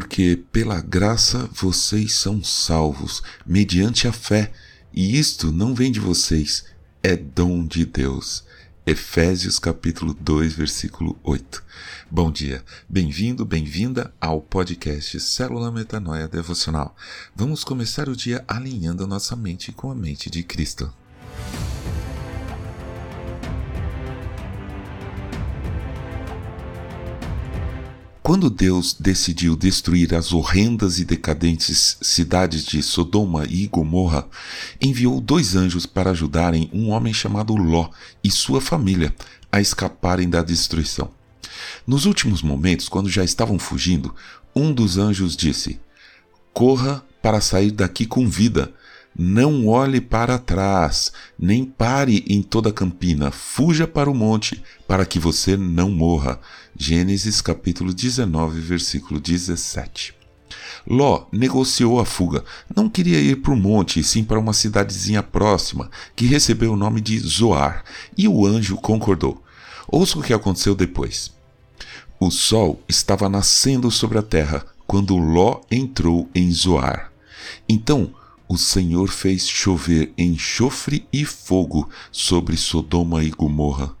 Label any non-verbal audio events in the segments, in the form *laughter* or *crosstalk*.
Porque pela graça vocês são salvos, mediante a fé, e isto não vem de vocês, é dom de Deus. Efésios capítulo 2, versículo 8. Bom dia, bem-vindo, bem-vinda ao podcast Célula Metanoia Devocional. Vamos começar o dia alinhando a nossa mente com a mente de Cristo. Quando Deus decidiu destruir as horrendas e decadentes cidades de Sodoma e Gomorra, enviou dois anjos para ajudarem um homem chamado Ló e sua família a escaparem da destruição. Nos últimos momentos, quando já estavam fugindo, um dos anjos disse: Corra para sair daqui com vida, não olhe para trás, nem pare em toda a campina, fuja para o monte, para que você não morra. Gênesis capítulo 19, versículo 17. Ló negociou a fuga. Não queria ir para o monte, sim para uma cidadezinha próxima, que recebeu o nome de Zoar, e o anjo concordou. Ouça o que aconteceu depois. O sol estava nascendo sobre a terra quando Ló entrou em Zoar. Então o Senhor fez chover enxofre e fogo sobre Sodoma e Gomorra.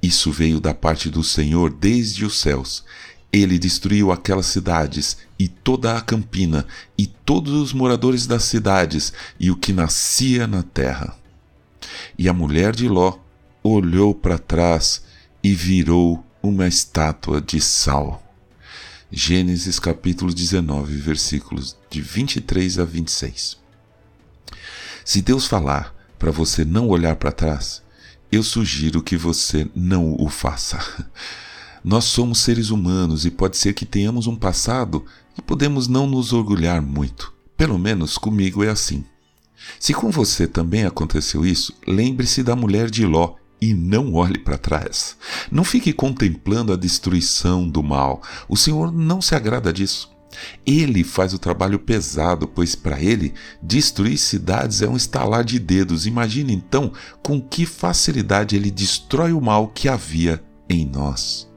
Isso veio da parte do Senhor desde os céus. Ele destruiu aquelas cidades e toda a campina e todos os moradores das cidades e o que nascia na terra. E a mulher de Ló olhou para trás e virou uma estátua de sal. Gênesis capítulo 19, versículos de 23 a 26. Se Deus falar para você não olhar para trás, eu sugiro que você não o faça. *laughs* Nós somos seres humanos e pode ser que tenhamos um passado e podemos não nos orgulhar muito. Pelo menos comigo é assim. Se com você também aconteceu isso, lembre-se da mulher de Ló e não olhe para trás. Não fique contemplando a destruição do mal. O Senhor não se agrada disso. Ele faz o trabalho pesado, pois para ele destruir cidades é um estalar de dedos. Imagine então com que facilidade ele destrói o mal que havia em nós.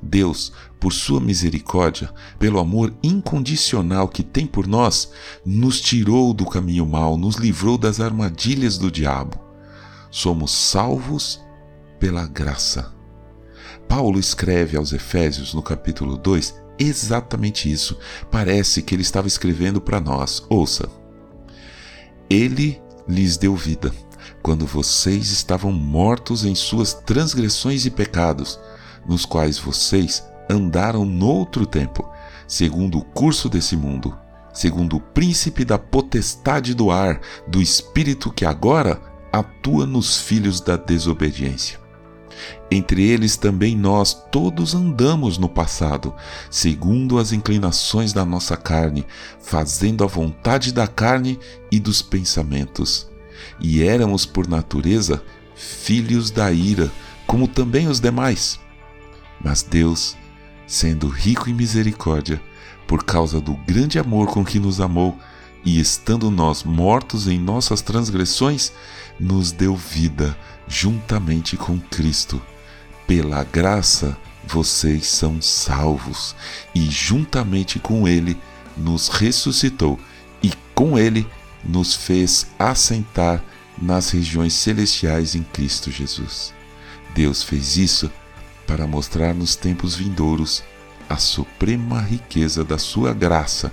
Deus, por sua misericórdia, pelo amor incondicional que tem por nós, nos tirou do caminho mau, nos livrou das armadilhas do diabo. Somos salvos pela graça. Paulo escreve aos Efésios, no capítulo 2, exatamente isso. Parece que ele estava escrevendo para nós. Ouça. Ele lhes deu vida quando vocês estavam mortos em suas transgressões e pecados, nos quais vocês andaram noutro tempo, segundo o curso desse mundo, segundo o príncipe da potestade do ar, do espírito que agora atua nos filhos da desobediência entre eles também nós todos andamos no passado, segundo as inclinações da nossa carne, fazendo a vontade da carne e dos pensamentos. E éramos, por natureza, filhos da ira, como também os demais. Mas Deus, sendo rico em misericórdia, por causa do grande amor com que nos amou, e estando nós mortos em nossas transgressões, nos deu vida juntamente com Cristo pela graça vocês são salvos, e juntamente com Ele nos ressuscitou, e com Ele nos fez assentar nas regiões celestiais em Cristo Jesus. Deus fez isso para mostrar nos tempos vindouros a suprema riqueza da Sua graça